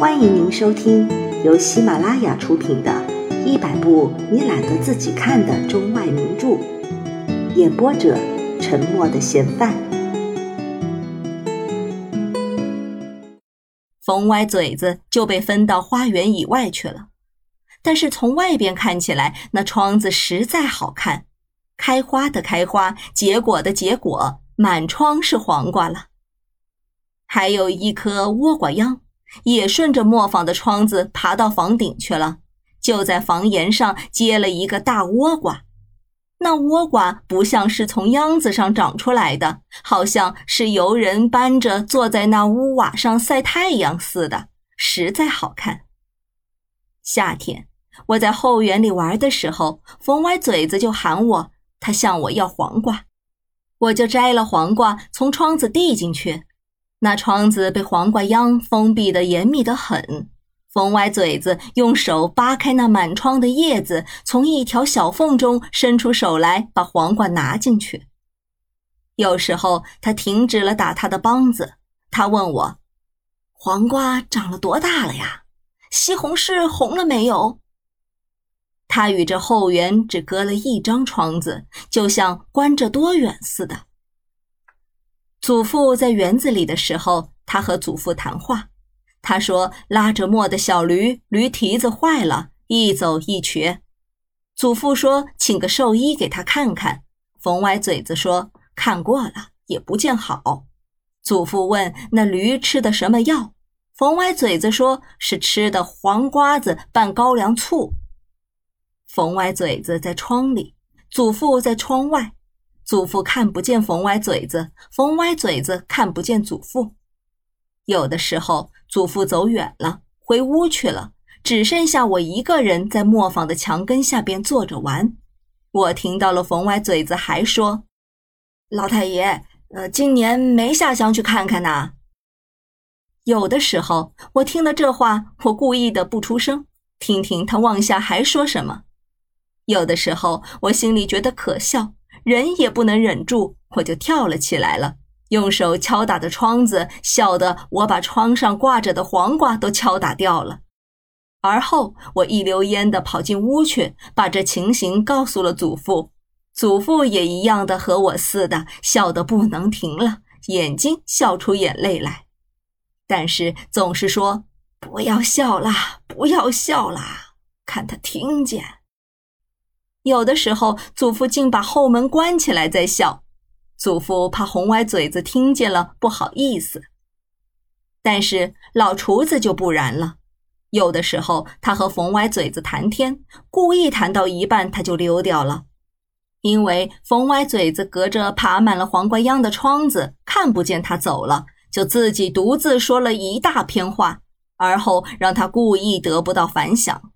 欢迎您收听由喜马拉雅出品的《一百部你懒得自己看的中外名著》，演播者：沉默的嫌犯。冯歪嘴子就被分到花园以外去了，但是从外边看起来，那窗子实在好看，开花的开花，结果的结果，满窗是黄瓜了，还有一颗倭瓜秧。也顺着磨坊的窗子爬到房顶去了，就在房檐上结了一个大倭瓜。那倭瓜不像是从秧子上长出来的，好像是由人搬着坐在那屋瓦上晒太阳似的，实在好看。夏天我在后园里玩的时候，冯歪嘴子就喊我，他向我要黄瓜，我就摘了黄瓜从窗子递进去。那窗子被黄瓜秧封闭的严密得很，冯歪嘴子用手扒开那满窗的叶子，从一条小缝中伸出手来，把黄瓜拿进去。有时候他停止了打他的梆子，他问我：“黄瓜长了多大了呀？西红柿红了没有？”他与这后园只隔了一张窗子，就像关着多远似的。祖父在园子里的时候，他和祖父谈话。他说：“拉着磨的小驴，驴蹄子坏了，一走一瘸。”祖父说：“请个兽医给他看看。”冯歪嘴子说：“看过了，也不见好。”祖父问：“那驴吃的什么药？”冯歪嘴子说：“是吃的黄瓜子拌高粱醋。”冯歪嘴子在窗里，祖父在窗外。祖父看不见冯歪嘴子，冯歪嘴子看不见祖父。有的时候，祖父走远了，回屋去了，只剩下我一个人在磨坊的墙根下边坐着玩。我听到了冯歪嘴子还说：“老太爷，呃，今年没下乡去看看呐。”有的时候，我听了这话，我故意的不出声，听听他往下还说什么。有的时候，我心里觉得可笑。人也不能忍住，我就跳了起来了，用手敲打着窗子，笑得我把窗上挂着的黄瓜都敲打掉了。而后我一溜烟的跑进屋去，把这情形告诉了祖父。祖父也一样的和我似的，笑得不能停了，眼睛笑出眼泪来，但是总是说不要笑啦，不要笑啦，看他听见。有的时候，祖父竟把后门关起来在笑，祖父怕红歪嘴子听见了不好意思。但是老厨子就不然了，有的时候他和冯歪嘴子谈天，故意谈到一半他就溜掉了，因为冯歪嘴子隔着爬满了黄瓜秧的窗子看不见他走了，就自己独自说了一大篇话，而后让他故意得不到反响。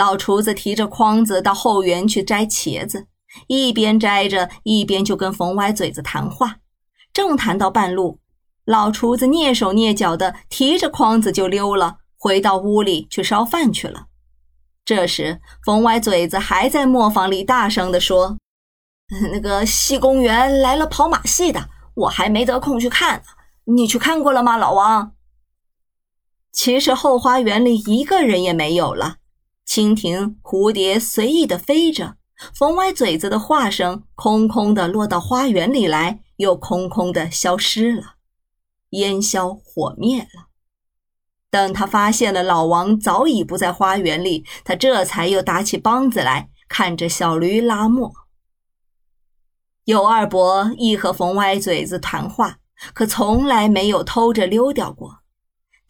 老厨子提着筐子到后园去摘茄子，一边摘着，一边就跟冯歪嘴子谈话。正谈到半路，老厨子蹑手蹑脚的提着筐子就溜了，回到屋里去烧饭去了。这时，冯歪嘴子还在磨坊里大声地说：“那个西公园来了跑马戏的，我还没得空去看呢。你去看过了吗，老王？”其实后花园里一个人也没有了。蜻蜓、蝴蝶随意地飞着，冯歪嘴子的话声空空地落到花园里来，又空空地消失了，烟消火灭了。等他发现了老王早已不在花园里，他这才又打起梆子来，看着小驴拉磨。尤二伯亦和冯歪嘴子谈话，可从来没有偷着溜掉过。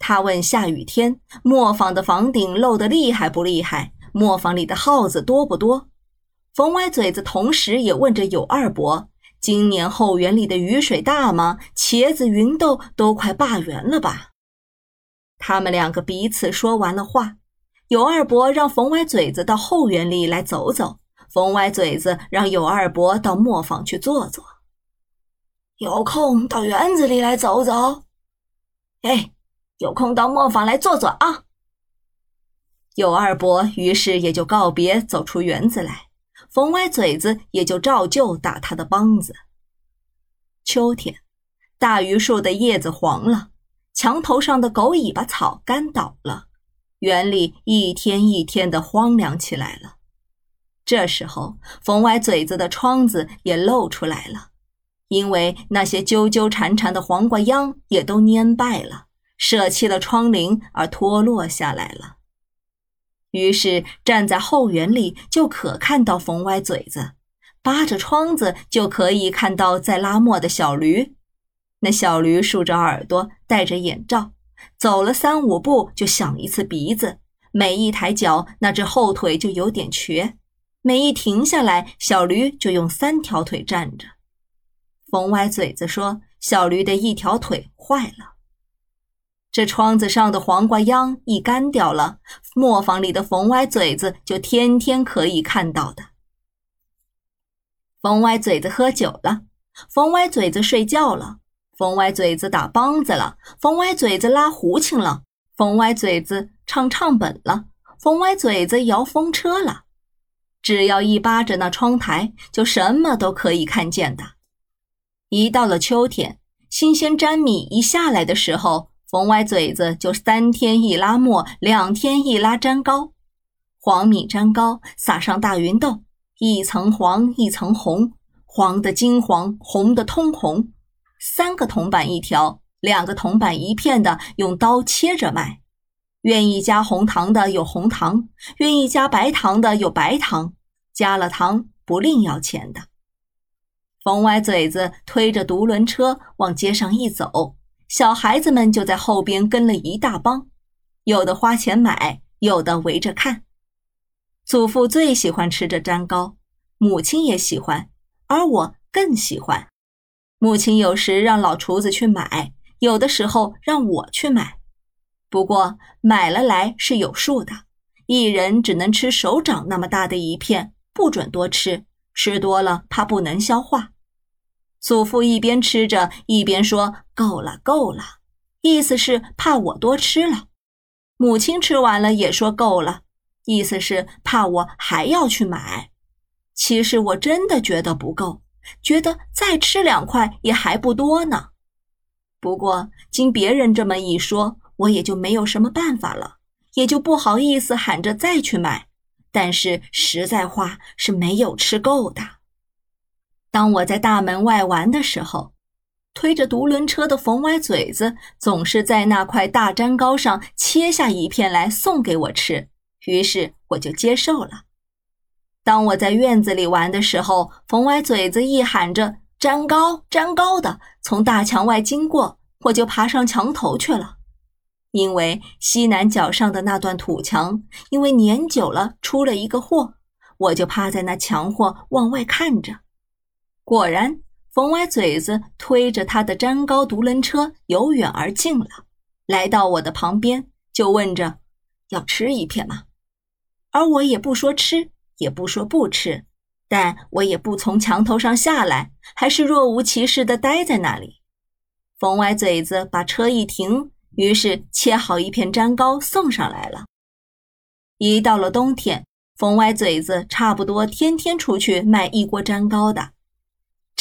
他问下雨天磨坊的房顶漏得厉害不厉害？磨坊里的耗子多不多？冯歪嘴子同时也问着有二伯：今年后园里的雨水大吗？茄子、芸豆都快罢园了吧？他们两个彼此说完了话，有二伯让冯歪嘴子到后园里来走走，冯歪嘴子让有二伯到磨坊去坐坐。有空到园子里来走走，哎。有空到磨坊来坐坐啊！有二伯于是也就告别，走出园子来。冯歪嘴子也就照旧打他的梆子。秋天，大榆树的叶子黄了，墙头上的狗尾巴草干倒了，园里一天一天的荒凉起来了。这时候，缝歪嘴子的窗子也露出来了，因为那些纠纠缠缠的黄瓜秧也都蔫败了，舍弃了窗棂而脱落下来了。于是，站在后园里就可看到缝歪嘴子，扒着窗子就可以看到在拉磨的小驴。那小驴竖着耳朵，戴着眼罩，走了三五步就响一次鼻子，每一抬脚，那只后腿就有点瘸。每一停下来，小驴就用三条腿站着。冯歪嘴子说：“小驴的一条腿坏了。”这窗子上的黄瓜秧一干掉了，磨坊里的冯歪嘴子就天天可以看到的。冯歪嘴子喝酒了，冯歪嘴子睡觉了，冯歪嘴子打梆子了，冯歪嘴子拉胡琴了，冯歪嘴子唱唱本了，冯歪嘴子摇风车了。只要一扒着那窗台，就什么都可以看见的。一到了秋天，新鲜粘米一下来的时候，冯歪嘴子就三天一拉磨，两天一拉粘糕。黄米粘糕，撒上大芸豆，一层黄一层红，黄的金黄，红的通红。三个铜板一条，两个铜板一片的，用刀切着卖。愿意加红糖的有红糖，愿意加白糖的有白糖，加了糖不另要钱的。冯歪嘴子推着独轮车往街上一走，小孩子们就在后边跟了一大帮，有的花钱买，有的围着看。祖父最喜欢吃这粘糕，母亲也喜欢，而我更喜欢。母亲有时让老厨子去买，有的时候让我去买。不过买了来是有数的，一人只能吃手掌那么大的一片，不准多吃，吃多了怕不能消化。祖父一边吃着一边说：“够了，够了。”意思是怕我多吃了。母亲吃完了也说：“够了。”意思是怕我还要去买。其实我真的觉得不够，觉得再吃两块也还不多呢。不过经别人这么一说。我也就没有什么办法了，也就不好意思喊着再去买。但是实在话是没有吃够的。当我在大门外玩的时候，推着独轮车的冯歪嘴子总是在那块大粘糕上切下一片来送给我吃，于是我就接受了。当我在院子里玩的时候，冯歪嘴子一喊着“粘糕，粘糕”的从大墙外经过，我就爬上墙头去了。因为西南角上的那段土墙，因为年久了出了一个祸，我就趴在那墙货往外看着。果然，冯歪嘴子推着他的粘糕独轮车由远而近了，来到我的旁边，就问着：“要吃一片吗？”而我也不说吃，也不说不吃，但我也不从墙头上下来，还是若无其事地待在那里。冯歪嘴子把车一停。于是切好一片粘糕送上来了。一到了冬天，冯歪嘴子差不多天天出去卖一锅粘糕的。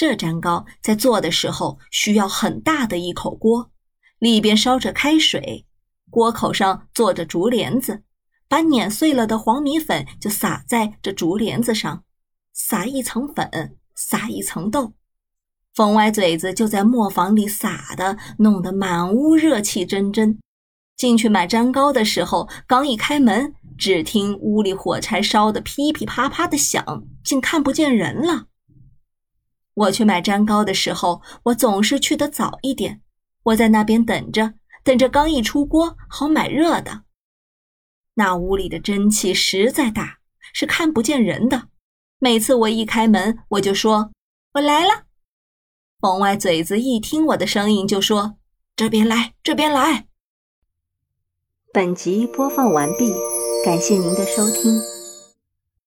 这粘糕在做的时候需要很大的一口锅，里边烧着开水，锅口上坐着竹帘子，把碾碎了的黄米粉就撒在这竹帘子上，撒一层粉，撒一层豆。冯歪嘴子就在磨坊里撒的，弄得满屋热气蒸蒸。进去买粘糕的时候，刚一开门，只听屋里火柴烧得噼噼啪啪的响，竟看不见人了。我去买粘糕的时候，我总是去得早一点。我在那边等着，等着刚一出锅，好买热的。那屋里的蒸汽实在大，是看不见人的。每次我一开门，我就说：“我来了。”冯歪嘴子一听我的声音，就说：“这边来，这边来。”本集播放完毕，感谢您的收听。